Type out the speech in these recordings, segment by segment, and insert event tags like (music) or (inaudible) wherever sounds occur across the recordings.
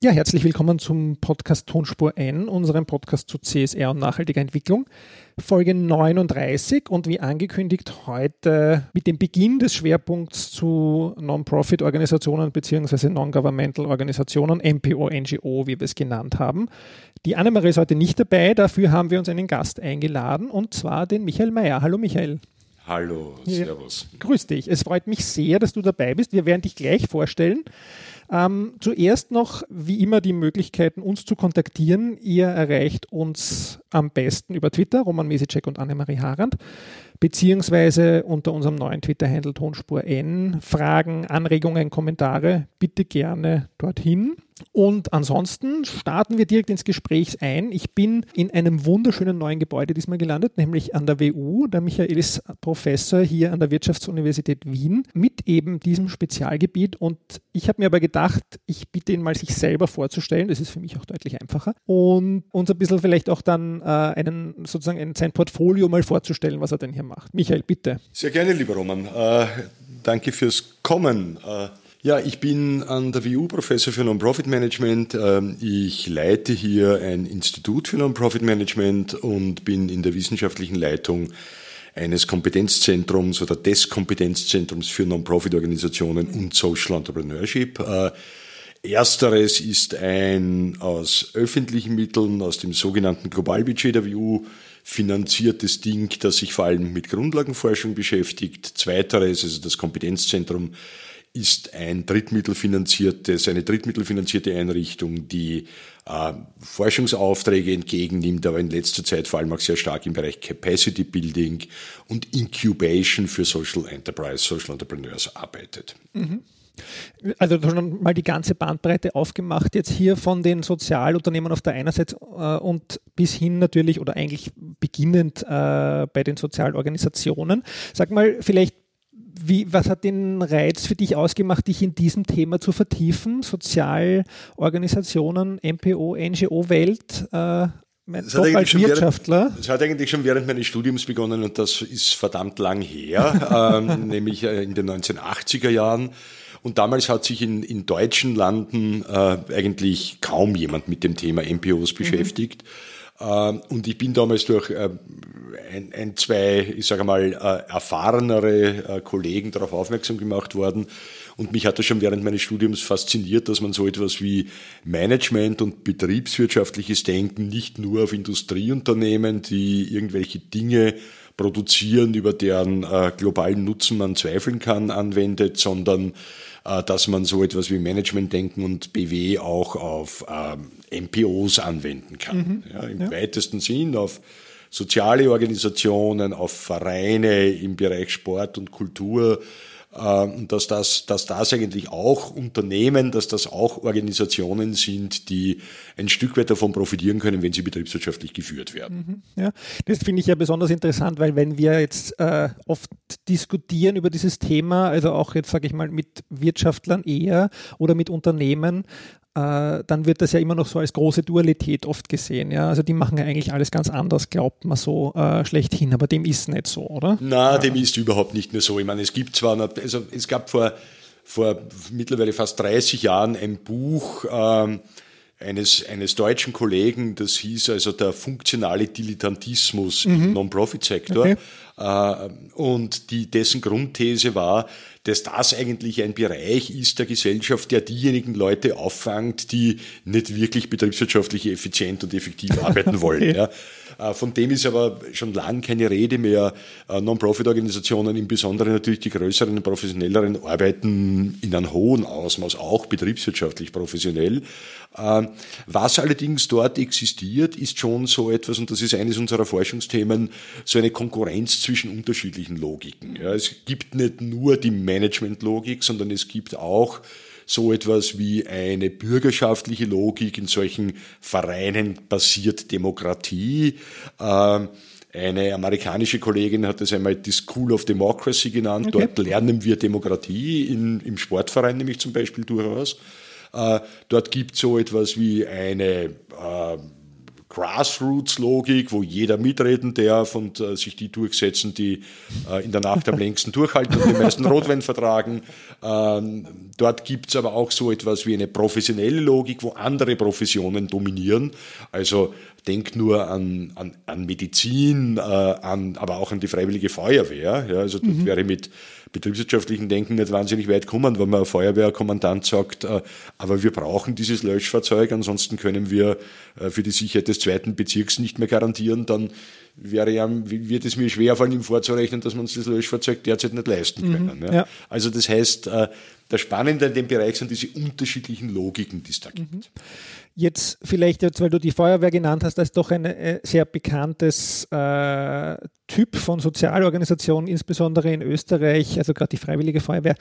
Ja, herzlich willkommen zum Podcast Tonspur N, unserem Podcast zu CSR und nachhaltiger Entwicklung. Folge 39 und wie angekündigt heute mit dem Beginn des Schwerpunkts zu Non-Profit-Organisationen bzw. Non-Governmental Organisationen, MPO, NGO, wie wir es genannt haben. Die Annemarie ist heute nicht dabei, dafür haben wir uns einen Gast eingeladen und zwar den Michael Mayer. Hallo Michael. Hallo, Servus. Ja, grüß dich. Es freut mich sehr, dass du dabei bist. Wir werden dich gleich vorstellen. Ähm, zuerst noch, wie immer, die Möglichkeiten, uns zu kontaktieren. Ihr erreicht uns am besten über Twitter, Roman Mesicek und Annemarie Harand, beziehungsweise unter unserem neuen Twitter-Handle Tonspur N. Fragen, Anregungen, Kommentare bitte gerne dorthin. Und ansonsten starten wir direkt ins Gespräch ein. Ich bin in einem wunderschönen neuen Gebäude diesmal gelandet, nämlich an der WU. Der Michael ist Professor hier an der Wirtschaftsuniversität Wien mit eben diesem Spezialgebiet. Und ich habe mir aber gedacht, ich bitte ihn mal, sich selber vorzustellen. Das ist für mich auch deutlich einfacher. Und uns ein bisschen vielleicht auch dann äh, einen, sozusagen ein, sein Portfolio mal vorzustellen, was er denn hier macht. Michael, bitte. Sehr gerne, lieber Roman. Äh, danke fürs Kommen. Äh ja, ich bin an der WU Professor für Non-Profit Management. Ähm, ich leite hier ein Institut für Non-Profit Management und bin in der wissenschaftlichen Leitung eines Kompetenzzentrums oder des Kompetenzzentrums für Non-Profit-Organisationen und Social Entrepreneurship. Äh, ersteres ist ein aus öffentlichen Mitteln, aus dem sogenannten Globalbudget der WU finanziertes Ding, das sich vor allem mit Grundlagenforschung beschäftigt. Zweiteres, also das Kompetenzzentrum, ist ein drittmittelfinanziertes, eine drittmittelfinanzierte Einrichtung, die äh, Forschungsaufträge entgegennimmt, aber in letzter Zeit vor allem auch sehr stark im Bereich Capacity Building und Incubation für Social Enterprise, Social Entrepreneurs arbeitet. Mhm. Also schon mal die ganze Bandbreite aufgemacht, jetzt hier von den Sozialunternehmen auf der einen Seite äh, und bis hin natürlich oder eigentlich beginnend äh, bei den Sozialorganisationen. Sag mal, vielleicht wie, was hat den Reiz für dich ausgemacht, dich in diesem Thema zu vertiefen? Sozialorganisationen, MPO, NGO-Welt, äh, das als Wirtschaftler? Während, das hat eigentlich schon während meines Studiums begonnen und das ist verdammt lang her, (laughs) ähm, nämlich äh, in den 1980er Jahren. Und damals hat sich in, in deutschen Landen äh, eigentlich kaum jemand mit dem Thema MPOs mhm. beschäftigt. Mhm. Und ich bin damals durch äh, ein, ein zwei, ich sage mal, äh, erfahrenere äh, Kollegen darauf aufmerksam gemacht worden. Und mich hat das schon während meines Studiums fasziniert, dass man so etwas wie Management und betriebswirtschaftliches Denken nicht nur auf Industrieunternehmen, die irgendwelche Dinge produzieren, über deren äh, globalen Nutzen man zweifeln kann, anwendet, sondern äh, dass man so etwas wie Managementdenken und BW auch auf ähm, MPOs anwenden kann. Mhm. Ja, Im ja. weitesten Sinn auf soziale Organisationen, auf Vereine im Bereich Sport und Kultur, äh, und dass das, dass das eigentlich auch Unternehmen, dass das auch Organisationen sind, die ein Stück weit davon profitieren können, wenn sie betriebswirtschaftlich geführt werden. Mhm, ja, das finde ich ja besonders interessant, weil wenn wir jetzt äh, oft diskutieren über dieses Thema, also auch jetzt sage ich mal mit Wirtschaftlern eher oder mit Unternehmen, äh, dann wird das ja immer noch so als große Dualität oft gesehen. Ja? Also die machen ja eigentlich alles ganz anders, glaubt man so äh, schlechthin, aber dem ist nicht so, oder? Na, ja. dem ist überhaupt nicht mehr so. Ich meine, es gibt zwar, noch, also es gab vor, vor mittlerweile fast 30 Jahren ein Buch, ähm, eines, eines deutschen Kollegen, das hieß also der funktionale Dilettantismus mhm. im Non-Profit-Sektor. Okay. Äh, und die, dessen Grundthese war, dass das eigentlich ein Bereich ist der Gesellschaft, der diejenigen Leute auffangt, die nicht wirklich betriebswirtschaftlich effizient und effektiv (laughs) arbeiten wollen. ja. Äh, von dem ist aber schon lange keine Rede mehr. Äh, Non-Profit-Organisationen, im Besonderen natürlich die größeren und professionelleren, arbeiten in einem hohen Ausmaß auch betriebswirtschaftlich professionell. Äh, was allerdings dort existiert, ist schon so etwas, und das ist eines unserer Forschungsthemen, so eine Konkurrenz zwischen unterschiedlichen Logiken. Ja, es gibt nicht nur die Management-Logik, sondern es gibt auch so etwas wie eine bürgerschaftliche Logik in solchen Vereinen basiert Demokratie. Ähm, eine amerikanische Kollegin hat es einmal die School of Democracy genannt. Okay. Dort lernen wir Demokratie in, im Sportverein nämlich zum Beispiel durchaus. Äh, dort gibt es so etwas wie eine äh, Grassroots-Logik, wo jeder mitreden darf und äh, sich die durchsetzen, die äh, in der Nacht am längsten durchhalten und die meisten Rotwein vertragen. Ähm, dort gibt's aber auch so etwas wie eine professionelle Logik, wo andere Professionen dominieren. Also denk nur an, an, an Medizin, äh, an, aber auch an die Freiwillige Feuerwehr. Ja, also das mhm. wäre mit betriebswirtschaftlichen Denken nicht wahnsinnig weit kommen, wenn man ein Feuerwehrkommandant sagt, äh, aber wir brauchen dieses Löschfahrzeug, ansonsten können wir äh, für die Sicherheit des zweiten Bezirks nicht mehr garantieren, dann wäre ja, wird es mir schwer fallen, ihm vorzurechnen, dass wir uns das Löschfahrzeug derzeit nicht leisten mhm, können. Mhm, ja. Ja. Also das heißt, äh, das Spannende in dem Bereich sind diese unterschiedlichen Logiken, die es da gibt. Mhm. Jetzt vielleicht, jetzt, weil du die Feuerwehr genannt hast, als doch ein äh, sehr bekanntes äh, Typ von Sozialorganisation, insbesondere in Österreich, also gerade die Freiwillige Feuerwehr.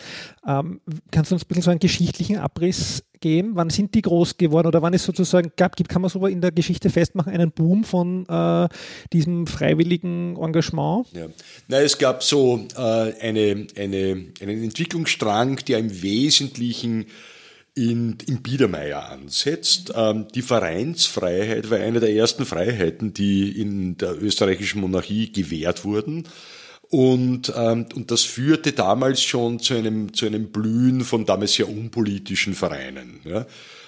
Ähm, kannst du uns ein bisschen so einen geschichtlichen Abriss geben? Wann sind die groß geworden oder wann es sozusagen gab, gibt, kann man so in der Geschichte festmachen, einen Boom von äh, diesem freiwilligen Engagement? Ja. Na, es gab so äh, eine, eine, einen Entwicklungsstrang, der im Wesentlichen in, in Biedermeier ansetzt. Ähm, die Vereinsfreiheit war eine der ersten Freiheiten, die in der österreichischen Monarchie gewährt wurden. Und, ähm, und das führte damals schon zu einem, zu einem Blühen von damals sehr unpolitischen Vereinen, ja,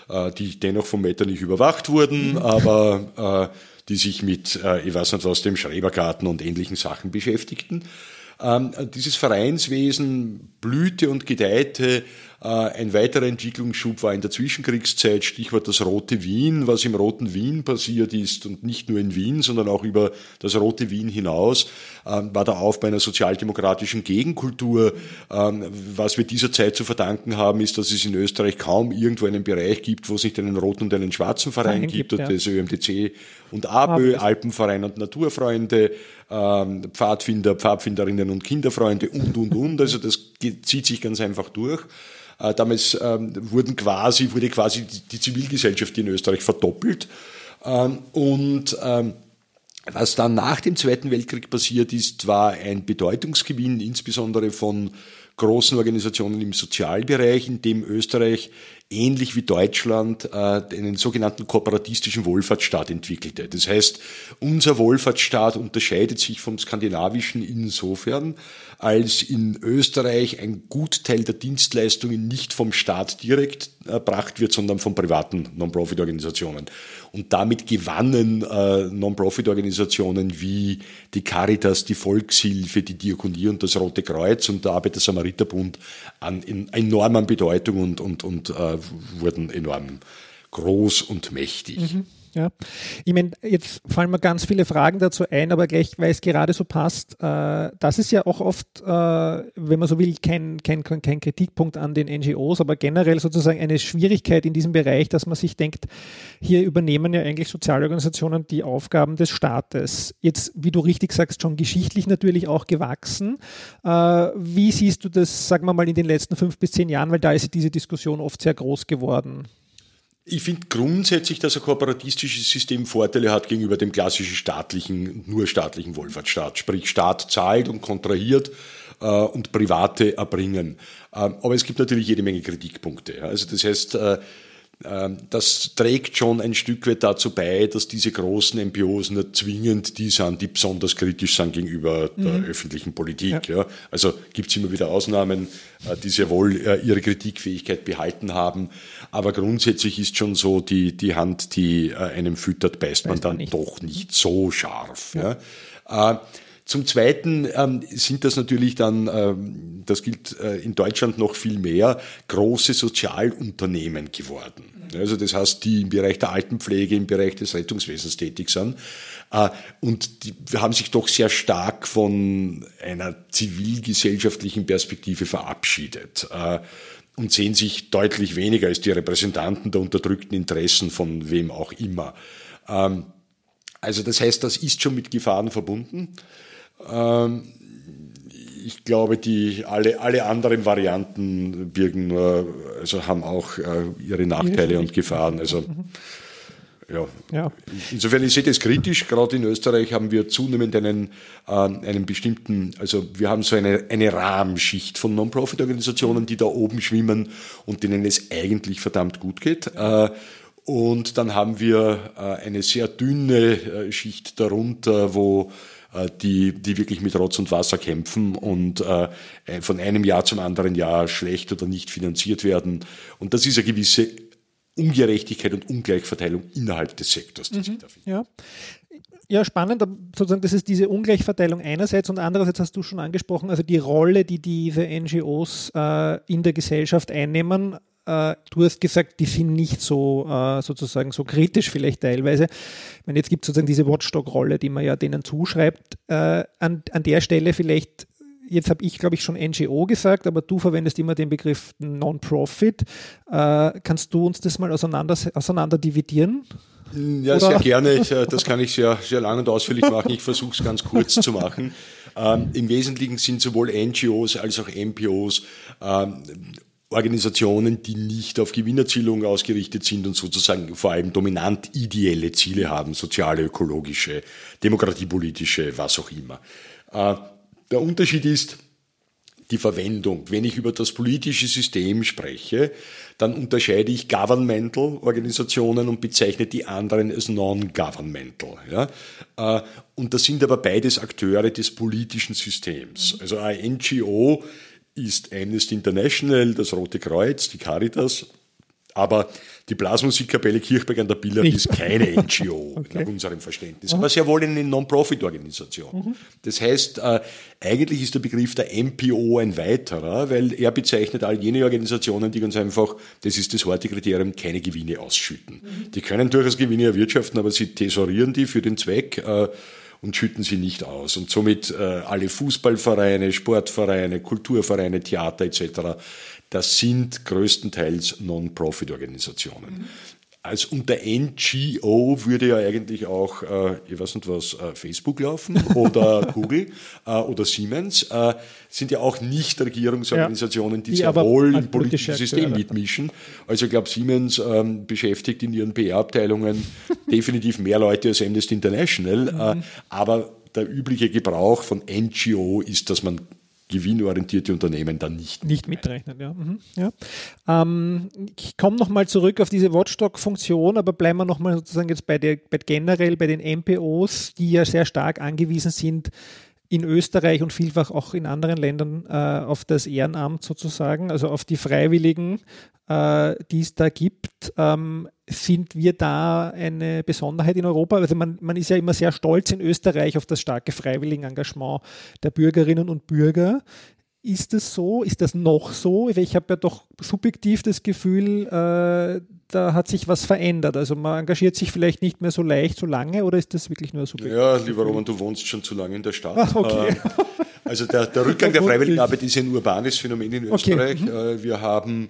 äh, die dennoch vom Wetter nicht überwacht wurden, mhm. aber äh, die sich mit, äh, ich weiß nicht was, dem Schrebergarten und ähnlichen Sachen beschäftigten. Ähm, dieses Vereinswesen blühte und gedeihte ein weiterer Entwicklungsschub war in der Zwischenkriegszeit, Stichwort das Rote Wien, was im Roten Wien passiert ist und nicht nur in Wien, sondern auch über das Rote Wien hinaus, ähm, war der Aufbau einer sozialdemokratischen Gegenkultur. Ähm, was wir dieser Zeit zu verdanken haben, ist, dass es in Österreich kaum irgendwo einen Bereich gibt, wo es nicht einen roten und einen schwarzen Verein gibt, gibt ja. das ÖMTC und ABÖ, Alpenverein und Naturfreunde, ähm, Pfadfinder, Pfadfinderinnen und Kinderfreunde und, und, und. Also das zieht sich ganz einfach durch. Äh, damals ähm, wurden quasi, wurde quasi die Zivilgesellschaft in Österreich verdoppelt. Ähm, und ähm, was dann nach dem Zweiten Weltkrieg passiert ist, war ein Bedeutungsgewinn, insbesondere von großen Organisationen im Sozialbereich, in dem Österreich ähnlich wie Deutschland äh, einen sogenannten kooperatistischen Wohlfahrtsstaat entwickelte. Das heißt, unser Wohlfahrtsstaat unterscheidet sich vom skandinavischen insofern, als in Österreich ein Gutteil der Dienstleistungen nicht vom Staat direkt erbracht wird, sondern von privaten Non-Profit-Organisationen. Und damit gewannen äh, Non-Profit-Organisationen wie die Caritas, die Volkshilfe, die Diakonie und das Rote Kreuz und der Arbeiter-Samariter-Bund an an Bedeutung und, und, und äh, wurden enorm groß und mächtig. Mhm. Ja, ich meine, jetzt fallen mir ganz viele Fragen dazu ein, aber gleich, weil es gerade so passt, äh, das ist ja auch oft, äh, wenn man so will, kein, kein, kein Kritikpunkt an den NGOs, aber generell sozusagen eine Schwierigkeit in diesem Bereich, dass man sich denkt, hier übernehmen ja eigentlich Sozialorganisationen die Aufgaben des Staates. Jetzt, wie du richtig sagst, schon geschichtlich natürlich auch gewachsen. Äh, wie siehst du das, sagen wir mal, in den letzten fünf bis zehn Jahren, weil da ist diese Diskussion oft sehr groß geworden? Ich finde grundsätzlich, dass ein kooperatistisches System Vorteile hat gegenüber dem klassischen staatlichen, nur staatlichen Wohlfahrtsstaat. Sprich, Staat zahlt und kontrahiert äh, und Private erbringen. Ähm, aber es gibt natürlich jede Menge Kritikpunkte. Also das heißt, äh, das trägt schon ein Stück weit dazu bei, dass diese großen NPOs nicht zwingend die sind, die besonders kritisch sind gegenüber der mhm. öffentlichen Politik. Ja. ja. Also gibt es immer wieder Ausnahmen, äh, die sehr wohl äh, ihre Kritikfähigkeit behalten haben. Aber grundsätzlich ist schon so, die, die Hand, die äh, einem füttert, beißt man dann nicht. doch nicht so scharf. Ja. Zum Zweiten ähm, sind das natürlich dann, ähm, das gilt äh, in Deutschland noch viel mehr, große Sozialunternehmen geworden. Also das heißt, die im Bereich der Altenpflege, im Bereich des Rettungswesens tätig sind. Äh, und die haben sich doch sehr stark von einer zivilgesellschaftlichen Perspektive verabschiedet äh, und sehen sich deutlich weniger als die Repräsentanten der unterdrückten Interessen von wem auch immer. Ähm, also das heißt, das ist schon mit Gefahren verbunden. Ähm, ich glaube, die alle, alle anderen Varianten birgen nur, also haben auch äh, ihre Nachteile und Gefahren. Also ja. ja. Insofern, ich sehe das kritisch. Gerade in Österreich haben wir zunehmend einen, äh, einen bestimmten, also wir haben so eine, eine Rahmenschicht von Non-Profit-Organisationen, die da oben schwimmen und denen es eigentlich verdammt gut geht. Äh, Und dann haben wir äh, eine sehr dünne äh, Schicht darunter, wo die, die wirklich mit Rotz und Wasser kämpfen und äh, von einem Jahr zum anderen Jahr schlecht oder nicht finanziert werden. Und das ist eine gewisse Ungerechtigkeit und Ungleichverteilung innerhalb des Sektors, die mhm, sich da findet. Ja. Ja, spannend, sozusagen, das ist diese Ungleichverteilung einerseits und andererseits hast du schon angesprochen, also die Rolle, die diese NGOs äh, in der Gesellschaft einnehmen. Äh, du hast gesagt, die sind nicht so äh, sozusagen so kritisch vielleicht teilweise. Ich meine, jetzt gibt es sozusagen diese Watchdog-Rolle, die man ja denen zuschreibt. Äh, an, an der Stelle vielleicht jetzt habe ich, glaube ich, schon NGO gesagt, aber du verwendest immer den Begriff Non-Profit. Äh, kannst du uns das mal auseinander, auseinander dividieren? Ja, Oder? sehr gerne. Ich, äh, das kann ich sehr, sehr lang und ausführlich machen. Ich versuche es ganz kurz zu machen. Ähm, Im Wesentlichen sind sowohl NGOs als auch MPOs ähm, Organisationen, die nicht auf Gewinnerzielung ausgerichtet sind und sozusagen vor allem dominant ideelle Ziele haben, soziale, ökologische, demokratiepolitische, was auch immer. Äh, der Unterschied ist, die Verwendung. Wenn ich über das politische System spreche, dann unterscheide ich governmental Organisationen und bezeichne die anderen als non-governmental. Ja? Äh, und das sind aber beides Akteure des politischen Systems. Mhm. Also ein NGO ist Amnesty International, das Rote Kreuz, die Caritas, aber die Blasmusikkapelle Kirchberg an der Biller ist keine (laughs) NGO okay. nach unserem Verständnis, aber sehr wohl eine Non-Profit-Organisation. Mhm. Das heißt, äh, eigentlich ist der Begriff der MPO ein weiterer, weil er bezeichnet all jene Organisationen, die ganz einfach, das ist das harte Kriterium, keine Gewinne ausschütten. Mhm. Die können durchaus Gewinne erwirtschaften, aber sie tesorieren die für den Zweck. Äh, und schütten sie nicht aus. Und somit äh, alle Fußballvereine, Sportvereine, Kulturvereine, Theater etc das sind größtenteils Non-Profit-Organisationen. Mhm. Als unter NGO würde ja eigentlich auch, äh, ich weiß nicht was, äh, Facebook laufen (laughs) oder Google äh, oder Siemens, äh, sind ja auch Nichtregierungsorganisationen, die, die sehr wohl im politischen System mitmischen. Also ich glaube, Siemens ähm, beschäftigt in ihren PR-Abteilungen (laughs) definitiv mehr Leute als Amnesty International, mhm. Äh, aber der übliche Gebrauch von NGO ist, dass man gewinnorientierte Unternehmen dann nicht. Nicht mitrechnen, ja. Mhm, ja. Ähm, ich komme nochmal zurück auf diese Watchdog-Funktion, aber bleiben wir nochmal sozusagen jetzt bei, der, bei generell bei den MPOs, die ja sehr stark angewiesen sind, in Österreich und vielfach auch in anderen Ländern äh, auf das Ehrenamt sozusagen, also auf die Freiwilligen, äh, die es da gibt. Ähm, sind wir da eine Besonderheit in Europa? Also man, man ist ja immer sehr stolz in Österreich auf das starke Freiwilligenengagement der Bürgerinnen und Bürger. Ist das so? Ist das noch so? Ich habe ja doch subjektiv das Gefühl, äh, da hat sich was verändert. Also man engagiert sich vielleicht nicht mehr so leicht, so lange oder ist das wirklich nur subjektiv? Ja, lieber Roman, du wohnst schon zu lange in der Stadt. Ach, okay. Äh, also der, der Rückgang der (laughs) Freiwilligenarbeit ist ein urbanes Phänomen in Österreich. Okay. Mhm. Wir haben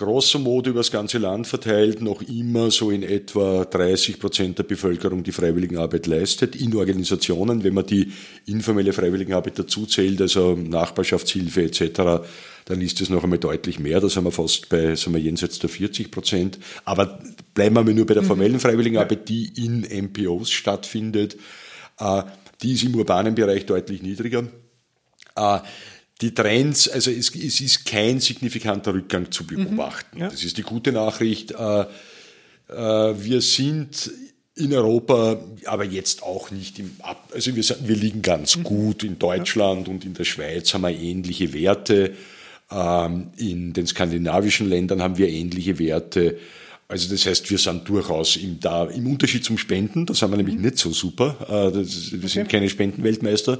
grosso modo über das ganze Land verteilt noch immer so in etwa 30 Prozent der Bevölkerung die Freiwilligenarbeit leistet, in Organisationen. Wenn man die informelle Freiwilligenarbeit dazu zählt, also Nachbarschaftshilfe etc., dann ist es noch einmal deutlich mehr. Da sind wir fast bei sind wir jenseits der 40 Prozent. Aber bleiben wir nur bei der mhm. formellen Freiwilligenarbeit, die in MPOs stattfindet. Äh, die ist im urbanen Bereich deutlich niedriger. Die Trends, also es, es, ist kein signifikanter Rückgang zu beobachten. Mhm, ja. Das ist die gute Nachricht. Äh, äh, wir sind in Europa, aber jetzt auch nicht im Ab, also wir, wir liegen ganz mhm. gut. In Deutschland ja. und in der Schweiz haben wir ähnliche Werte. Ähm, in den skandinavischen Ländern haben wir ähnliche Werte. Also das heißt, wir sind durchaus im, da, im Unterschied zum Spenden, da sind wir nämlich mhm. nicht so super. Äh, das, wir okay. sind keine Spendenweltmeister.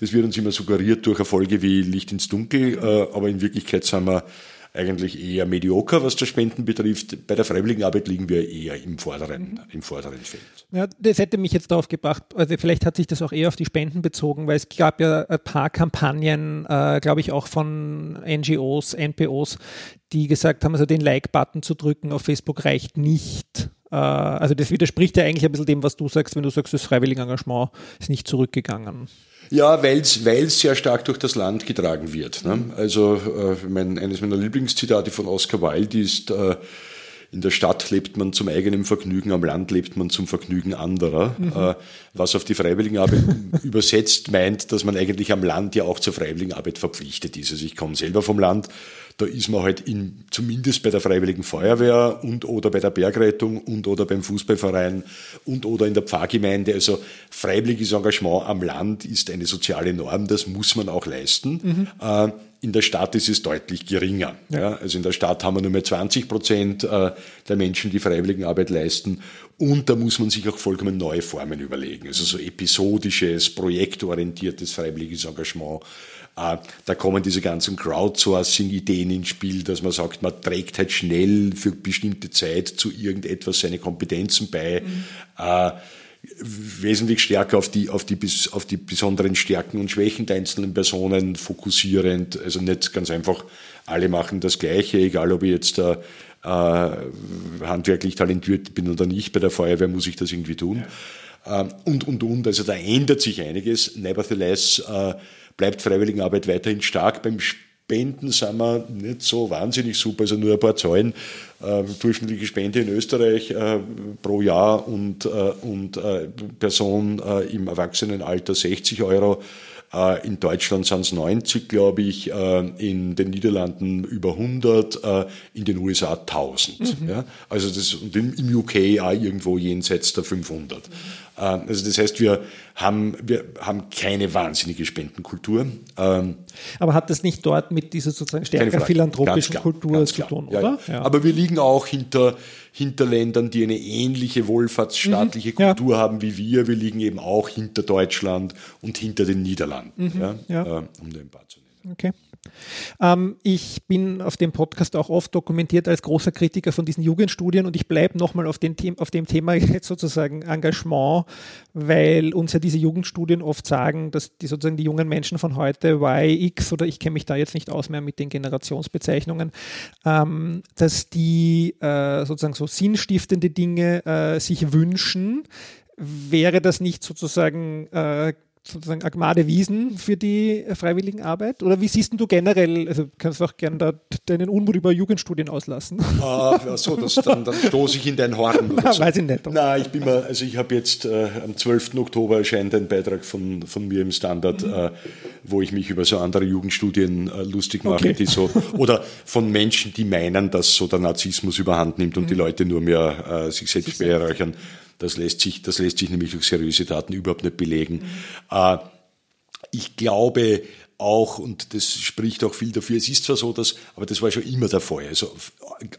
Das wird uns immer suggeriert durch Erfolge wie Licht ins Dunkel, äh, aber in Wirklichkeit sind wir eigentlich eher medioker, was das Spenden betrifft. Bei der Freiwilligenarbeit liegen wir eher im vorderen, mhm. im vorderen Feld. Ja, das hätte mich jetzt darauf gebracht, also vielleicht hat sich das auch eher auf die Spenden bezogen, weil es gab ja ein paar Kampagnen, äh, glaube ich, auch von NGOs, NPOs, die gesagt haben, also den Like-Button zu drücken auf Facebook reicht nicht. Äh, also das widerspricht ja eigentlich ein bisschen dem, was du sagst, wenn du sagst, das Freiwilligenengagement ist nicht zurückgegangen. Ja, weil es sehr stark durch das Land getragen wird. Ne? Also äh, mein, eines meiner Lieblingszitate von Oscar Wilde ist, äh, in der Stadt lebt man zum eigenen Vergnügen, am Land lebt man zum Vergnügen anderer. Mhm. Äh, was auf die Freiwilligenarbeit (laughs) übersetzt meint, dass man eigentlich am Land ja auch zur Freiwilligenarbeit verpflichtet ist. Also ich komme selber vom Land, da ist man halt in, zumindest bei der Freiwilligen Feuerwehr und oder bei der Bergrettung und oder beim Fußballverein und oder in der Pfarrgemeinde. Also freiwilliges Engagement am Land ist eine soziale Norm, das muss man auch leisten. Mhm. Äh, in der Stadt ist es deutlich geringer. Ja. also in der Stadt haben wir nur mehr 20 Prozent äh, der Menschen, die Freiwilligenarbeit leisten. Und da muss man sich auch vollkommen neue Formen überlegen. Also so episodisches, projektorientiertes freiwilliges Engagement. Äh, da kommen diese ganzen Crowdsourcing-Ideen ins Spiel, dass man sagt, man trägt halt schnell für bestimmte Zeit zu irgendetwas seine Kompetenzen bei. Mhm wesentlich stärker auf die, auf die, auf die besonderen Stärken und Schwächen der einzelnen Personen fokussierend. Also nicht ganz einfach, alle machen das Gleiche, egal ob ich jetzt äh, äh, handwerklich talentiert bin oder nicht. Bei der Feuerwehr muss ich das irgendwie tun. Ja. Äh, und, und, und. Also da ändert sich einiges. Nevertheless äh, bleibt Freiwilligenarbeit weiterhin stark. Beim Spenden sind wir nicht so wahnsinnig super, also nur ein paar Zahlen. Äh, durchschnittliche Spende in Österreich äh, pro Jahr und, äh, und äh, Person äh, im Erwachsenenalter 60 Euro. Äh, in Deutschland sind es 90, glaube ich, in den Niederlanden über 100, in den USA 1000. Mhm. Ja? Also das, und im UK auch irgendwo jenseits der 500. Mhm. Also das heißt, wir haben, wir haben keine wahnsinnige Spendenkultur. Ähm, Aber hat das nicht dort mit dieser sozusagen stärker philanthropischen klar, Kultur zu tun, ja, oder? Ja. Aber wir liegen auch hinter, hinter Ländern, die eine ähnliche wohlfahrtsstaatliche mhm, Kultur haben wie wir. Wir liegen eben auch hinter Deutschland und hinter den Niederlanden, mhm, ja, äh, um ein paar zu nennen. Okay. Ähm, ich bin auf dem Podcast auch oft dokumentiert als großer Kritiker von diesen Jugendstudien und ich bleibe nochmal auf, auf dem Thema (laughs) jetzt sozusagen Engagement, weil uns ja diese Jugendstudien oft sagen, dass die sozusagen die jungen Menschen von heute Y, X oder ich kenne mich da jetzt nicht aus mehr mit den Generationsbezeichnungen, ähm, dass die äh, sozusagen so sinnstiftende Dinge äh, sich wünschen. Wäre das nicht sozusagen äh, sozusagen Agmade Wiesen für die Freiwilligenarbeit? Oder wie siehst du generell, also kannst du auch gerne da deinen Unmut über Jugendstudien auslassen? Ah, ja, so, das, dann, dann stoße ich in dein Horn. Oder (laughs) so. Weiß ich nicht. Nein, ich bin mal, also ich habe jetzt äh, am 12. Oktober erscheint ein Beitrag von, von mir im Standard, mhm. äh, wo ich mich über so andere Jugendstudien äh, lustig mache, okay. die so, oder von Menschen, die meinen, dass so der Narzissmus überhand nimmt und mhm. die Leute nur mehr äh, sich selbst bereichern. Das lässt sich, das lässt sich nämlich durch seriöse Daten überhaupt nicht belegen. Mhm. ich glaube auch, und das spricht auch viel dafür, es ist zwar so, dass, aber das war schon immer der Fall, also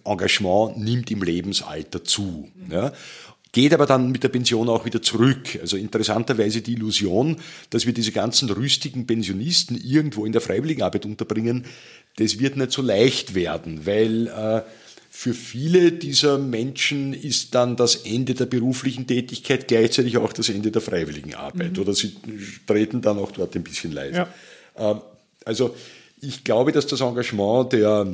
Engagement nimmt im Lebensalter zu. Mhm. Ja geht aber dann mit der Pension auch wieder zurück. Also interessanterweise die Illusion, dass wir diese ganzen rüstigen Pensionisten irgendwo in der Freiwilligenarbeit unterbringen, das wird nicht so leicht werden, weil äh, für viele dieser Menschen ist dann das Ende der beruflichen Tätigkeit gleichzeitig auch das Ende der freiwilligen Arbeit mhm. oder sie treten dann auch dort ein bisschen leid. Ja. Ähm, also ich glaube, dass das Engagement der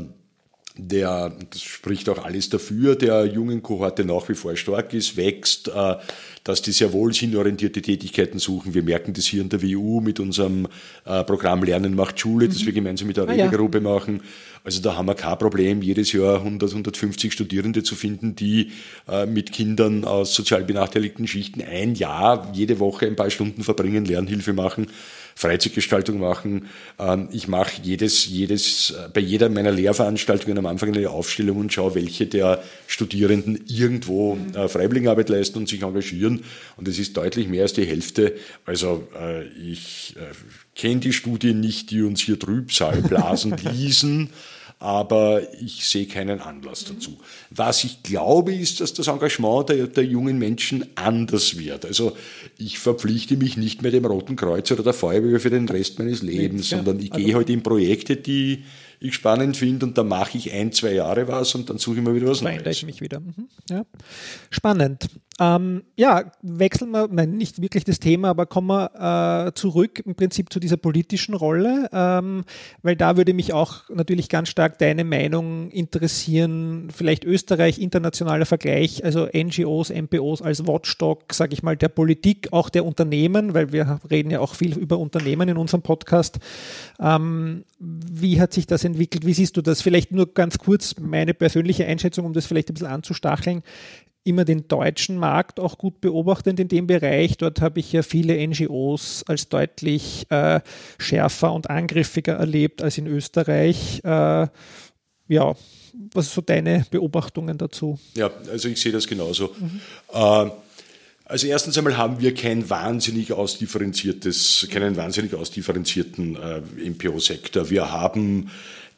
der, das spricht auch alles dafür, der jungen Kohorte nach wie vor stark ist, wächst, äh, dass die sehr wohl sinnorientierte Tätigkeiten suchen. Wir merken das hier in der WU mit unserem äh, Programm Lernen macht Schule, das wir mhm. gemeinsam mit der Regelgruppe ah, ja. machen. Also da haben wir kein Problem, jedes Jahr 100, 150 Studierende zu finden, die äh, mit Kindern aus sozial benachteiligten Schichten ein Jahr, jede Woche ein paar Stunden verbringen, Lernhilfe machen. Freizeitgestaltung machen. Ähm, ich mache jedes, jedes, äh, bei jeder meiner Lehrveranstaltungen am Anfang eine Aufstellung und schaue, welche der Studierenden irgendwo äh, Freiwilligenarbeit leisten und sich engagieren. Und es ist deutlich mehr als die Hälfte. Also äh, ich kenne die Studien nicht, die uns hier Trübsal blasen (laughs) ließen aber ich sehe keinen Anlass dazu. Was ich glaube, ist, dass das Engagement der, der jungen Menschen anders wird. Also ich verpflichte mich nicht mehr dem Roten Kreuz oder der Feuerwehr für den Rest meines Lebens, ja, sondern ich also gehe heute halt in Projekte, die ich spannend finde und da mache ich ein, zwei Jahre was und dann suche ich mir wieder was Neues. ich mich wieder. Mhm. Ja. Spannend. Ähm, ja, wechseln wir, nein, nicht wirklich das Thema, aber kommen wir äh, zurück im Prinzip zu dieser politischen Rolle, ähm, weil da würde mich auch natürlich ganz stark deine Meinung interessieren, vielleicht Österreich, internationaler Vergleich, also NGOs, MPOs als Watchdog, sage ich mal, der Politik, auch der Unternehmen, weil wir reden ja auch viel über Unternehmen in unserem Podcast. Ähm, wie hat sich das entwickelt? Wie siehst du das? Vielleicht nur ganz kurz meine persönliche Einschätzung, um das vielleicht ein bisschen anzustacheln immer den deutschen Markt auch gut beobachtend in dem Bereich. Dort habe ich ja viele NGOs als deutlich äh, schärfer und angriffiger erlebt als in Österreich. Äh, ja, was sind so deine Beobachtungen dazu? Ja, also ich sehe das genauso. Mhm. Äh, also erstens einmal haben wir kein wahnsinnig ausdifferenziertes, keinen wahnsinnig ausdifferenzierten äh, MPO-Sektor. Wir haben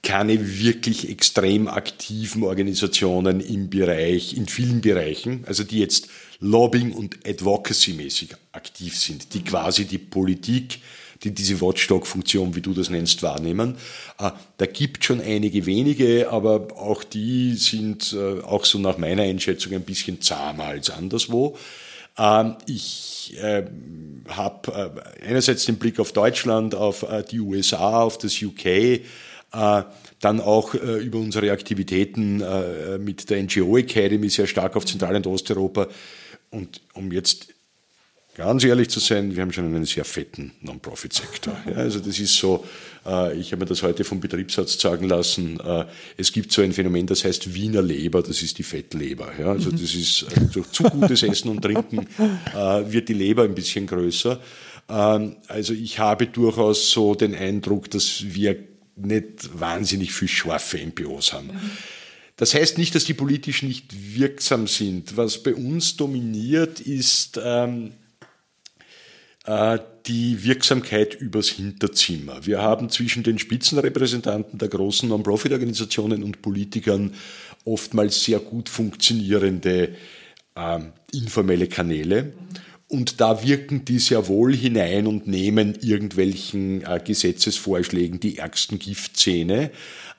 keine wirklich extrem aktiven Organisationen im Bereich, in vielen Bereichen, also die jetzt Lobbying und Advocacy-mäßig aktiv sind, die quasi die Politik, die diese Watchdog-Funktion, wie du das nennst, wahrnehmen. Äh, da gibt schon einige wenige, aber auch die sind äh, auch so nach meiner Einschätzung ein bisschen zahmer als anderswo. Ähm, ich äh, habe einerseits den Blick auf Deutschland, auf die USA, auf das UK, dann auch über unsere Aktivitäten mit der NGO Academy sehr stark auf Zentral- und Osteuropa. Und um jetzt ganz ehrlich zu sein, wir haben schon einen sehr fetten Non-Profit-Sektor. Ja, also das ist so, äh, ich habe mir das heute vom Betriebsarzt sagen lassen, äh, es gibt so ein Phänomen, das heißt Wiener Leber, das ist die Fettleber. Ja, also das ist äh, durch zu gutes Essen und Trinken äh, wird die Leber ein bisschen größer. Ähm, also ich habe durchaus so den Eindruck, dass wir nicht wahnsinnig viel scharfe MPOs haben. Das heißt nicht, dass die politisch nicht wirksam sind. Was bei uns dominiert, ist ähm, äh, die Wirksamkeit übers Hinterzimmer. Wir haben zwischen den Spitzenrepräsentanten der großen Non-Profit-Organisationen und Politikern oftmals sehr gut funktionierende äh, informelle Kanäle. Und da wirken die sehr wohl hinein und nehmen irgendwelchen äh, Gesetzesvorschlägen die ärgsten Giftzähne.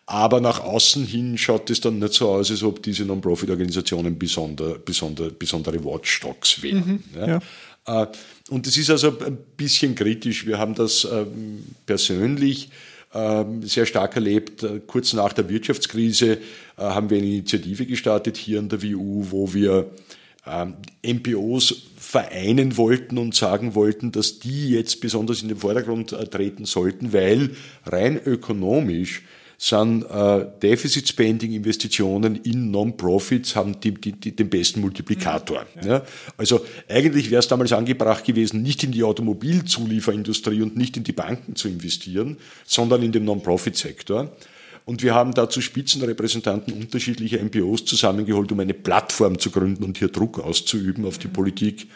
Aber nach außen hin schaut es dann nicht so aus, als ob diese Non-Profit-Organisationen besonder, besonder, besondere Watchdogs wären. Mhm, ja. Ja. Äh, und es ist also ein bisschen kritisch. Wir haben das ähm, persönlich ähm, sehr stark erlebt. Äh, kurz nach der Wirtschaftskrise äh, haben wir eine Initiative gestartet hier an der WU, wo wir MPOs ähm, vereinen wollten und sagen wollten, dass die jetzt besonders in den Vordergrund treten sollten, weil rein ökonomisch sind äh, Deficit Spending Investitionen in Non-Profits haben die, die, die, den besten Multiplikator. Mhm. Ja. Also eigentlich wäre es damals angebracht gewesen, nicht in die Automobilzulieferindustrie und nicht in die Banken zu investieren, sondern in den Non-Profit-Sektor. Und wir haben dazu Spitzenrepräsentanten unterschiedlicher MPOs zusammengeholt, um eine Plattform zu gründen und hier Druck auszuüben auf die mhm. Politik.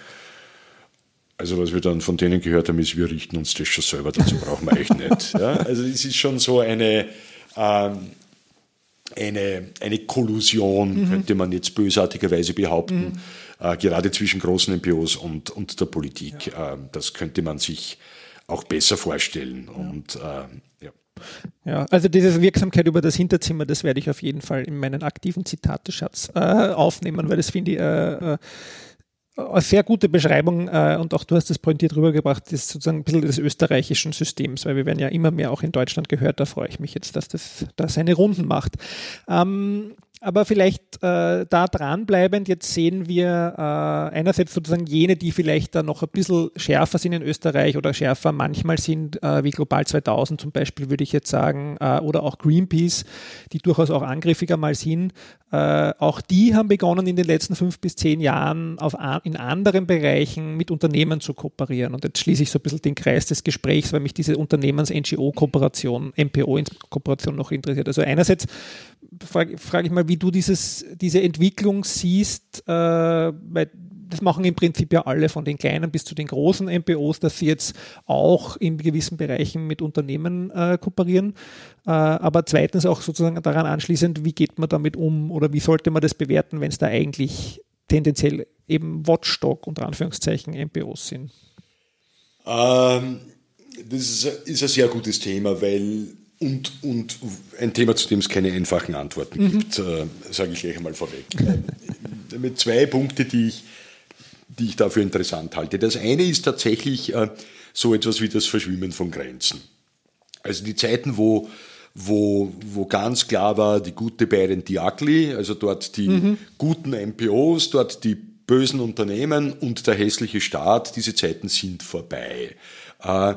Also was wir dann von denen gehört haben, ist, wir richten uns das schon selber, dazu brauchen wir echt nicht. (laughs) Ja, also es ist schon so eine, ähm, eine, eine Kollusion, mhm. könnte man jetzt bösartigerweise behaupten, mhm. äh, gerade zwischen großen NPOs und, und der Politik. Ja. Äh, das könnte man sich auch besser vorstellen. Ja. Und äh, ja. Ja, also diese Wirksamkeit über das Hinterzimmer, das werde ich auf jeden Fall in meinen aktiven Zitateschatz äh, aufnehmen, weil das finde ich äh, äh eine sehr gute Beschreibung äh, und auch du hast das pointiert rübergebracht, ist sozusagen ein bisschen des österreichischen Systems, weil wir werden ja immer mehr auch in Deutschland gehört. Da freue ich mich jetzt, dass das da seine Runden macht. Ähm, aber vielleicht äh, da dranbleibend, jetzt sehen wir äh, einerseits sozusagen jene, die vielleicht da noch ein bisschen schärfer sind in Österreich oder schärfer manchmal sind, äh, wie Global 2000 zum Beispiel, würde ich jetzt sagen, äh, oder auch Greenpeace, die durchaus auch angriffiger mal sind. Äh, auch die haben begonnen in den letzten fünf bis zehn Jahren auf, in anderen Bereichen mit Unternehmen zu kooperieren. Und jetzt schließe ich so ein bisschen den Kreis des Gesprächs, weil mich diese Unternehmens-NGO-Kooperation, MPO-Kooperation noch interessiert. Also einerseits frage frag ich mal, wie du dieses, diese Entwicklung siehst, äh, weil das machen im Prinzip ja alle von den kleinen bis zu den großen MPOs, dass sie jetzt auch in gewissen Bereichen mit Unternehmen äh, kooperieren. Äh, aber zweitens auch sozusagen daran anschließend, wie geht man damit um oder wie sollte man das bewerten, wenn es da eigentlich tendenziell eben Watchdog unter Anführungszeichen MPOs sind? Ähm, das ist, ist ein sehr gutes Thema, weil und, und ein Thema, zu dem es keine einfachen Antworten mhm. gibt, äh, sage ich gleich einmal vorweg. Mit zwei Punkte, die ich, die ich dafür interessant halte. Das eine ist tatsächlich äh, so etwas wie das Verschwimmen von Grenzen. Also die Zeiten, wo, wo, wo ganz klar war, die gute and the ugly, also dort die mhm. guten MPOs, dort die bösen Unternehmen und der hässliche Staat, diese Zeiten sind vorbei. Äh,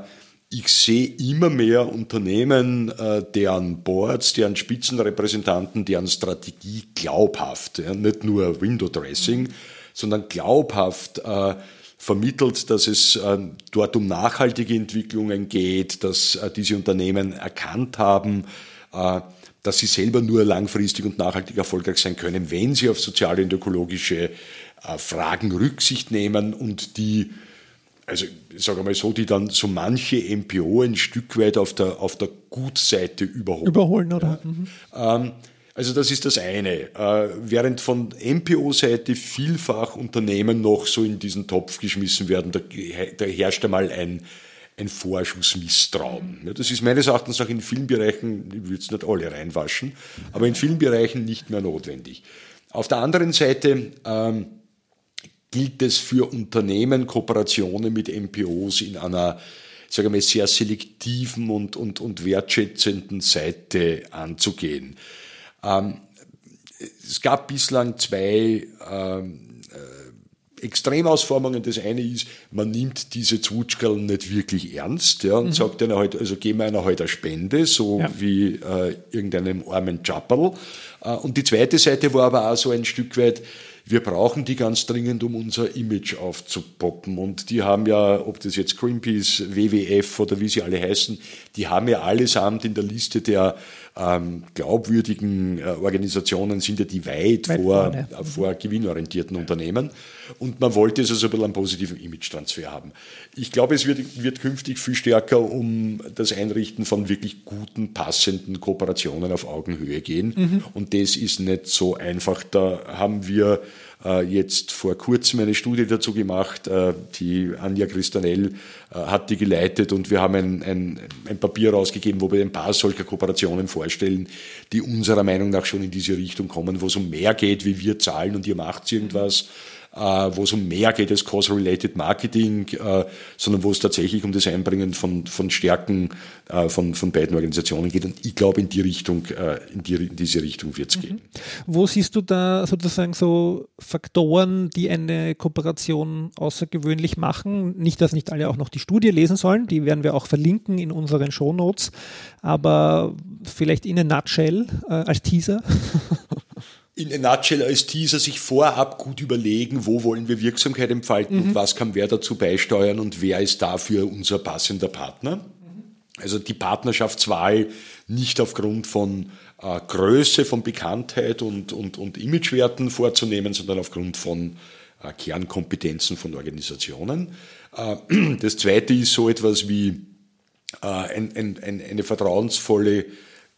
ich sehe immer mehr Unternehmen, äh, deren Boards, deren Spitzenrepräsentanten, deren Strategie glaubhaft, nicht nur Window Dressing, sondern glaubhaft äh, vermittelt, dass es äh, dort um nachhaltige Entwicklungen geht, dass diese Unternehmen erkannt haben, dass sie selber nur langfristig und nachhaltig erfolgreich sein können, wenn sie auf soziale und ökologische äh, Fragen Rücksicht nehmen und die, also ich sage mal so, die dann so manche MPO ein Stück weit auf der, auf der Gutseite überholen. Überholen, oder? Ja. Mhm. Ähm, also das ist das eine. Äh, während von MPO-Seite vielfach Unternehmen noch so in diesen Topf geschmissen werden, da, herrscht einmal ein, ein Vorschussmisstrauen. Das ist meines Erachtens auch in vielen Bereichen, ich würde es nicht alle reinwaschen, aber in vielen Bereichen nicht mehr notwendig. Auf der anderen Seite ähm, gilt es für Unternehmen, Kooperationen mit MPOs in einer sage mal, sehr selektiven und, und, und wertschätzenden Seite anzugehen. Ähm, es gab bislang zwei ähm, äh, Extremausformungen. Das eine ist, man nimmt diese Zwutschkerl nicht wirklich ernst ja, und mhm. sagt einer halt, also geben wir einer halt eine Spende, so ja. wie äh, irgendeinem armen Chapperl. Äh, und die zweite Seite war aber auch so ein Stück weit, wir brauchen die ganz dringend, um unser Image aufzupoppen. Und die haben ja, ob das jetzt Greenpeace, WWF oder wie sie alle heißen, die haben ja allesamt in der Liste der ähm, glaubwürdigen äh, Organisationen sind ja die weit, weit vor, äh, vor gewinnorientierten Unternehmen. Und man wollte es also ein bisschen einen positiven Image-Transfer haben. Ich glaube, es wird, wird künftig viel stärker um das Einrichten von wirklich guten, passenden Kooperationen auf Augenhöhe gehen. Mhm. Und das ist nicht so einfach. Da haben wir jetzt vor kurzem eine Studie dazu gemacht. Äh, die Anja Christanell äh, hat die geleitet und wir haben ein, ein, ein Papier rausgegeben, wo wir ein paar solcher Kooperationen vorstellen, die unserer Meinung nach schon in diese Richtung kommen, wo es um mehr geht, wie wir zahlen und ihr macht irgendwas. Mhm äh, wo es um mehr geht als Cause-Related Marketing, äh, sondern wo es tatsächlich um das Einbringen von, von Stärken äh, von, von beiden Organisationen geht. Und ich glaube, in die Richtung, in, die, in diese Richtung wird es mhm. gehen. Wo siehst du da sozusagen so Faktoren, die eine Kooperation außergewöhnlich machen? Nicht, dass nicht alle auch noch die Studie lesen sollen, die werden wir auch verlinken in unseren Shownotes, aber vielleicht in a nutshell äh, als Teaser. (laughs) in a nutshell als Teaser sich vorab gut überlegen, wo wollen wir Wirksamkeit entfalten mhm. und was kann wer dazu beisteuern und wer ist dafür unser passender Partner. Also die Partnerschaftswahl nicht aufgrund von äh, Größe, von Bekanntheit und, und, und Imagewerten vorzunehmen, sondern aufgrund von äh, Kernkompetenzen von Organisationen. Äh, (clears throat) das zweite ist so etwas wie äh, ein, ein, ein, eine vertrauensvolle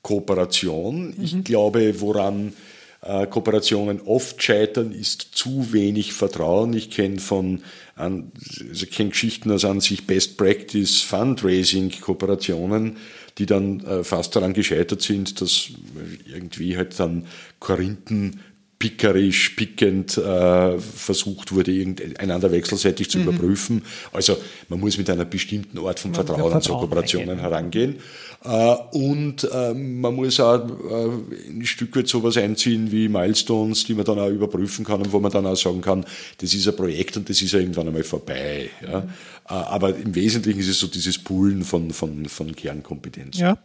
Kooperation. Mhm. Ich glaube, woran Kooperationen oft scheitern, ist zu wenig Vertrauen. Ich kenne von also ich kenne Geschichten aus an sich Best Practice Fundraising Kooperationen, die dann äh, fast daran gescheitert sind, dass irgendwie halt dann Korinthen pickerisch, pickend äh, versucht wurde, einander wechselseitig zu mhm. überprüfen. Also man muss mit einer bestimmten Art von Vertrauen an so Kooperationen herangehen. Äh, und äh, man muss auch äh, ein Stück weit sowas einziehen wie Milestones, die man dann auch überprüfen kann und wo man dann auch sagen kann, das ist ein Projekt und das ist ja irgendwann einmal vorbei. Ja? Aber im Wesentlichen ist es so dieses Poolen von, von, von Kernkompetenzen. Ja.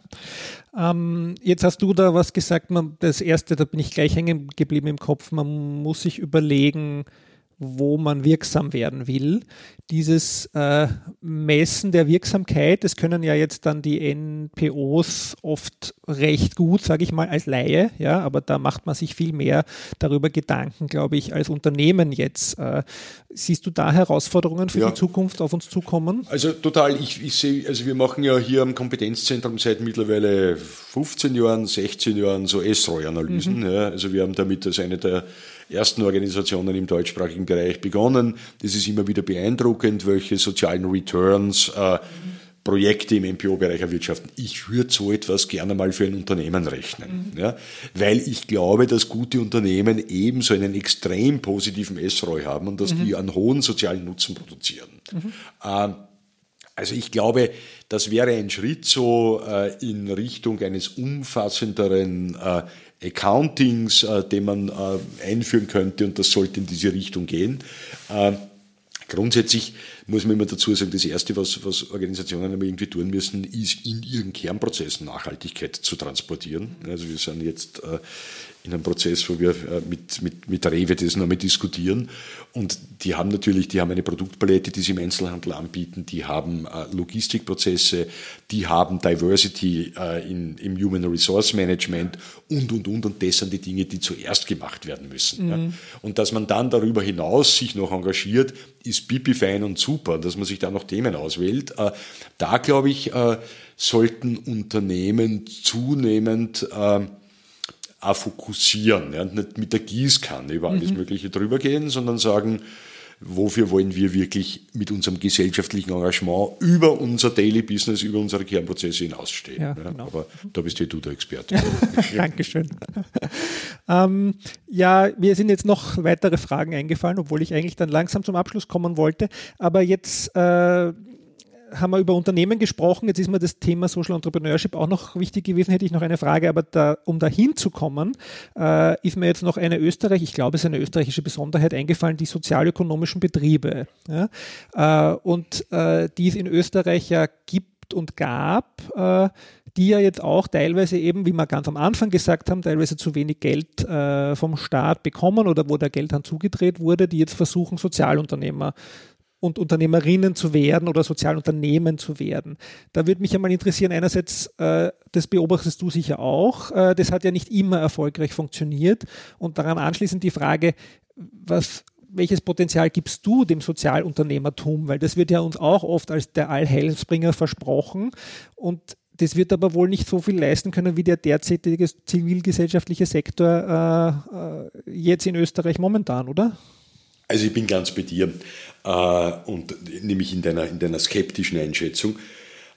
Ähm, jetzt hast du da was gesagt, man, das erste, da bin ich gleich hängen geblieben im Kopf, man muss sich überlegen, wo man wirksam werden will. Dieses äh, Messen der Wirksamkeit, das können ja jetzt dann die NPOs oft recht gut, sage ich mal, als Laie, ja, aber da macht man sich viel mehr darüber Gedanken, glaube ich, als Unternehmen jetzt. Äh, siehst du da Herausforderungen für ja. die Zukunft auf uns zukommen? Also total, ich, ich sehe, also wir machen ja hier am Kompetenzzentrum seit mittlerweile 15 Jahren, 16 Jahren so S-ROI-Analysen. Mhm. Ja, also wir haben damit als eine der ersten Organisationen im deutschsprachigen Bereich begonnen. Das ist immer wieder beeindruckend, welche sozialen Returns äh, Projekte im MPO-Bereich erwirtschaften. Ich würde so etwas gerne mal für ein Unternehmen rechnen, mhm. ja, weil ich glaube, dass gute Unternehmen ebenso einen extrem positiven S-ROI haben und dass mhm. die einen hohen sozialen Nutzen produzieren. Mhm. Äh, also ich glaube, das wäre ein Schritt so äh, in Richtung eines umfassenderen äh, Accountings, äh, den man äh, einführen könnte und das sollte in diese Richtung gehen. Äh, grundsätzlich muss man immer dazu sagen, das Erste, was, was Organisationen aber irgendwie tun müssen, ist in ihren Kernprozessen Nachhaltigkeit zu transportieren. Also wir sind jetzt in einem Prozess, wo wir äh, mit, mit, mit Rewe das nochmal diskutieren. Und die haben natürlich, die haben eine Produktpalette, die sie im Einzelhandel anbieten, die haben äh, Logistikprozesse, die haben Diversity äh, in, im Human Resource Management und, und, und. Und das sind die Dinge, die zuerst gemacht werden müssen. Mhm. Ja. Und dass man dann darüber hinaus sich noch engagiert, ist pipi fein und super, dass man sich da noch Themen auswählt. Äh, da, glaube ich, äh, sollten Unternehmen zunehmend äh, fokussieren ja, und nicht mit der Gießkanne über alles mhm. Mögliche drüber gehen, sondern sagen, wofür wollen wir wirklich mit unserem gesellschaftlichen Engagement über unser Daily Business, über unsere Kernprozesse hinausstehen. Ja, ja, genau. Aber da bist ja du der Experte. (laughs) Dankeschön. (laughs) ähm, ja, mir sind jetzt noch weitere Fragen eingefallen, obwohl ich eigentlich dann langsam zum Abschluss kommen wollte. Aber jetzt äh, haben wir über Unternehmen gesprochen. Jetzt ist mir das Thema Social Entrepreneurship auch noch wichtig gewesen. Hätte ich noch eine Frage, aber da, um da hinzukommen, äh, ist mir jetzt noch eine Österreich, ich glaube, es ist eine österreichische Besonderheit eingefallen, die sozialökonomischen Betriebe. Ja? Äh, und äh, die es in Österreich ja gibt und gab, äh, die ja jetzt auch teilweise eben, wie wir ganz am Anfang gesagt haben, teilweise zu wenig Geld äh, vom Staat bekommen oder wo der Geldhahn zugedreht wurde, die jetzt versuchen, Sozialunternehmer und Unternehmerinnen zu werden oder Sozialunternehmen zu werden. Da würde mich einmal interessieren, einerseits, äh, das beobachtest du sicher auch, äh, das hat ja nicht immer erfolgreich funktioniert und daran anschließend die Frage, was, welches Potenzial gibst du dem Sozialunternehmertum? Weil das wird ja uns auch oft als der Allheilsbringer versprochen und das wird aber wohl nicht so viel leisten können wie der derzeitige zivilgesellschaftliche Sektor äh, äh jetzt in Österreich momentan, oder? Also ich bin ganz bei dir und nämlich in deiner, in deiner skeptischen Einschätzung.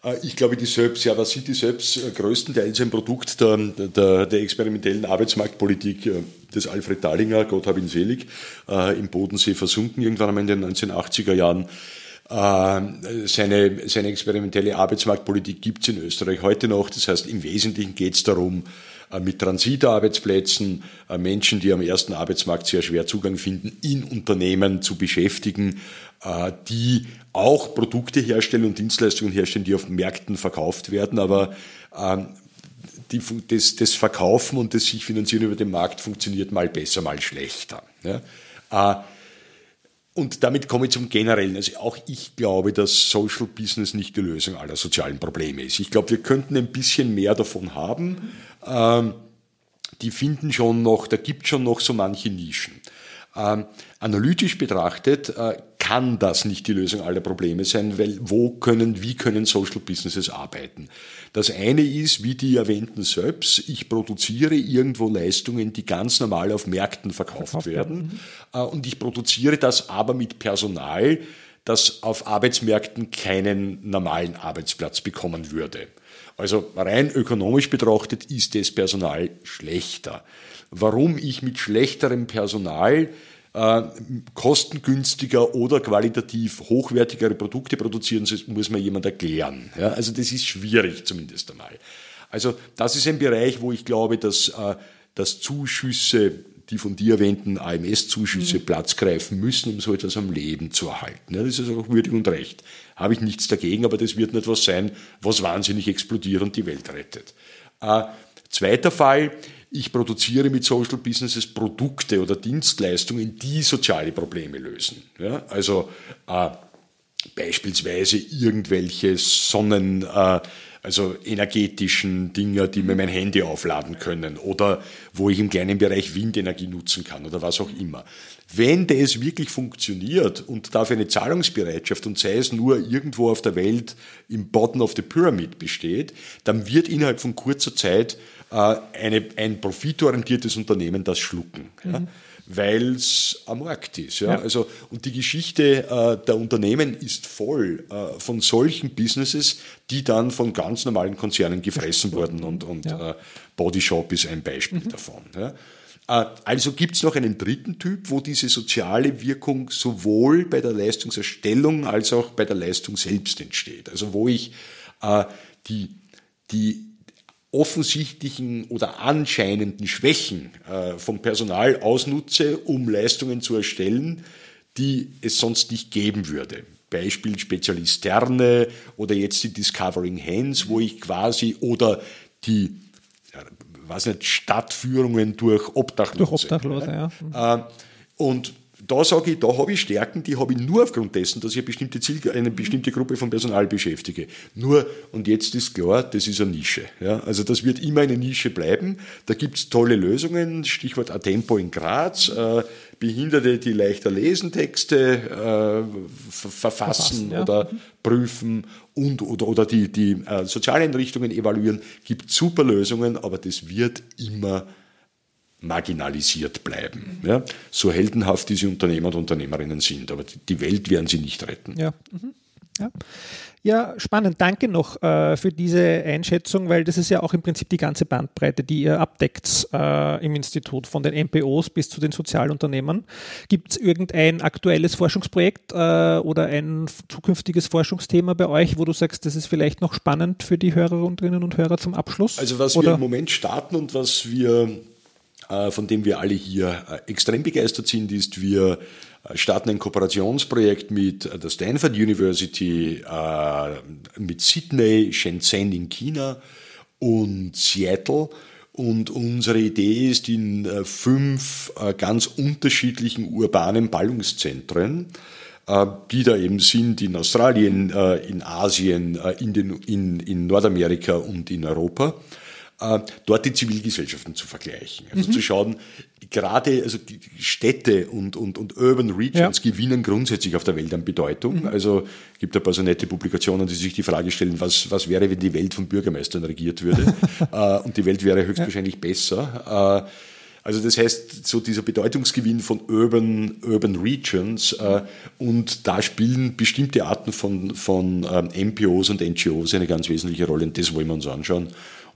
Äh, ich glaube, die SERPs, ja, was sind die SERPs? Äh, größtenteils ein Produkt der, der, der experimentellen Arbeitsmarktpolitik äh, des Alfred Dallinger, Gott hab ihn selig, äh, im Bodensee versunken, irgendwann einmal in den 1980er Jahren. Äh, seine, seine experimentelle Arbeitsmarktpolitik gibt es in Österreich heute noch. Das heißt, im Wesentlichen geht es darum, äh, mit Transitarbeitsplätzen äh, Menschen, die am ersten Arbeitsmarkt sehr schwer Zugang finden, in Unternehmen zu beschäftigen, äh, die auch Produkte herstellen und Dienstleistungen herstellen, die auf Märkten verkauft werden, aber ähm, die, das, das Verkaufen und das sich finanzieren über den Markt funktioniert mal besser, mal schlechter. Ja. Und damit komme ich zum Generellen. Also auch ich glaube, dass Social Business nicht die Lösung aller sozialen Probleme ist. Ich glaube, wir könnten ein bisschen mehr davon haben. Ähm, die finden schon noch, da gibt schon noch so manche Nischen. Ähm, analytisch betrachtet äh, kann das nicht die Lösung aller Probleme sein, weil wo können, wie können Social Businesses arbeiten? Das eine ist, wie die erwähnten SERPs, ich produziere irgendwo Leistungen, die ganz normal auf Märkten verkauft, verkauft werden äh, und ich produziere das aber mit Personal, das auf Arbeitsmärkten keinen normalen Arbeitsplatz bekommen würde. Also rein ökonomisch betrachtet ist das Personal schlechter. Warum ich mit schlechterem Personal äh, kostengünstiger oder qualitativ hochwertigere Produkte produzieren muss mir jemand erklären. Ja, also das ist schwierig zumindest einmal. Also das ist ein Bereich, wo ich glaube, dass, äh, dass Zuschüsse die von dir erwähnten AMS-Zuschüsse mhm. Platz greifen müssen, um so etwas am Leben zu erhalten. Ja, das ist auch würdig und recht. Habe ich nichts dagegen, aber das wird nicht was sein, was wahnsinnig explodiert und die Welt rettet. Äh, zweiter Fall, ich produziere mit Social Businesses Produkte oder Dienstleistungen, die soziale Probleme lösen. Ja, also äh, beispielsweise irgendwelche Sonnen... Äh, also energetischen Dinger, die mir mein Handy aufladen können oder wo ich im kleinen Bereich Windenergie nutzen kann oder was auch immer. Wenn das wirklich funktioniert und dafür eine Zahlungsbereitschaft und sei es nur irgendwo auf der Welt im Bottom of the Pyramid besteht, dann wird innerhalb von kurzer Zeit äh, eine, ein profitorientiertes Unternehmen das schlucken. Mhm. Weil es am Markt ist. Ja? ja? Also, und die Geschichte äh, der Unternehmen ist voll äh, von solchen Businesses, die dann von ganz normalen Konzernen gefressen wurden und, und ja. äh, Bodyshop ist ein Beispiel mhm. davon. Ja? Äh, also gibt es noch einen dritten Typ, wo diese soziale Wirkung sowohl bei der Leistungserstellung als auch bei der Leistung selbst entsteht. Also wo ich äh, die, die offensichtlichen oder anscheinenden Schwächen äh, vom Personal ausnutze, um Leistungen zu erstellen, die es sonst nicht geben würde. Beispiel Spezialisterne oder jetzt die Discovering Hands, wo ich quasi oder die was nicht, Stadtführungen durch Obdachlose. Durch Obdachlose, ja. ja. Äh, und da sage ich, da habe ich Stärken, die habe ich nur aufgrund dessen, dass ich eine bestimmte, Ziel, eine bestimmte Gruppe von Personal beschäftige. Nur, und jetzt ist klar, das ist eine Nische. Ja? Also das wird immer eine Nische bleiben. Da gibt es tolle Lösungen, Stichwort Atempo in Graz, äh, Behinderte, die leichter lesen, Texte äh, verfassen, ja. oder prüfen und oder, oder die, die äh, Sozialeinrichtungen evaluieren. Gibt super Lösungen, aber das wird immer marginalisiert bleiben. Ja? So heldenhaft diese Unternehmer und Unternehmerinnen sind, aber die Welt werden sie nicht retten. Ja. Mhm. Ja. ja, spannend. Danke noch äh, für diese Einschätzung, weil das ist ja auch im Prinzip die ganze Bandbreite, die ihr abdeckt äh, im Institut, von den MPOs bis zu den Sozialunternehmern. Gibt es irgendein aktuelles Forschungsprojekt äh, oder ein zukünftiges Forschungsthema bei euch, wo du sagst, das ist vielleicht noch spannend für die Hörerinnen und Hörer zum Abschluss? Also was oder? wir im Moment starten und was wir von dem wir alle hier äh, extrem begeistert sind, ist, wir äh, starten ein Kooperationsprojekt mit der Stanford University, mit Sydney, Shenzhen in China und Seattle. Und unsere Idee ist, in fünf ganz unterschiedlichen urbanen Ballungszentren, die da eben sind in Australien, in Asien, in, den, in, in Nordamerika und in Europa, äh, dort die Zivilgesellschaften zu vergleichen. Also mhm. zu schauen, gerade also die Städte und, und, und Urban Regions ja. gewinnen grundsätzlich auf der Welt an Bedeutung. Mhm. Also gibt ein paar so nette Publikationen, die sich die Frage stellen, was, was wäre, wenn die Welt von Bürgermeistern regiert würde? (laughs) äh, und die Welt wäre höchstwahrscheinlich ja. besser. Äh, also das heißt, so dieser Bedeutungsgewinn von Urban, Urban Regions äh, und da spielen bestimmte Arten von, von ähm, MPOs und NGOs eine ganz wesentliche Rolle und das wollen wir uns anschauen.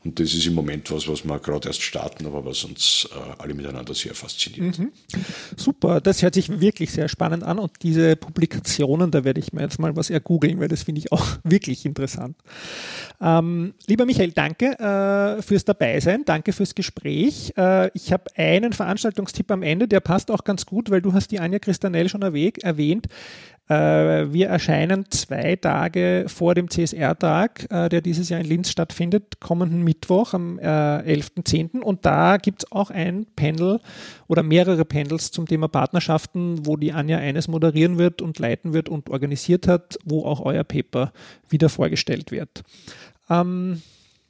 Und das ist im Moment was, was wir gerade erst starten, aber was uns äh, alle miteinander sehr fasziniert. Mhm. Super, das hört sich wirklich sehr spannend an und diese Publikationen, da werde ich mir jetzt mal was ergoogeln, weil das finde ich auch (laughs) wirklich interessant. Ähm, lieber Michael, danke äh, fürs Dabeisein, danke fürs Gespräch. Äh, ich habe einen Veranstaltungstipp am Ende, der passt auch ganz gut, weil du hast die Anja Christanell schon erwähnt. Äh, wir erscheinen zwei Tage vor dem CSR-Tag, äh, der dieses Jahr in Linz stattfindet, kommenden Mittwoch am 11.10. Äh, und da gibt es auch ein Panel oder mehrere Panels zum Thema Partnerschaften, wo die Anja eines moderieren wird und leiten wird und organisiert hat, wo auch euer Paper wieder vorgestellt wird. Ähm,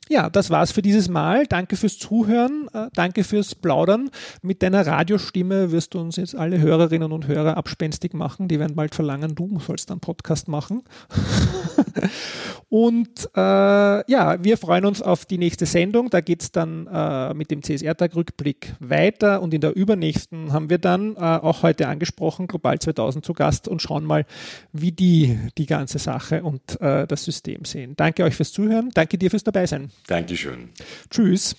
ja, das war's für dieses Mal. Danke fürs Zuhören, äh, danke fürs Plaudern. Mit deiner Radiostimme wirst du uns jetzt alle Hörerinnen und Hörer abspenstig machen. Die werden bald verlangen, du sollst einen Podcast machen. (laughs) und äh, ja, wir freuen uns auf die nächste Sendung. Da geht es dann äh, mit dem CSR-Tag-Rückblick weiter. Und in der übernächsten haben wir dann äh, auch heute angesprochen, Global 2000 zu Gast und schauen mal, wie die die ganze Sache und äh, das System sehen. Danke euch fürs Zuhören. Danke dir fürs Dabeisein. Dankeschön. Tschüss.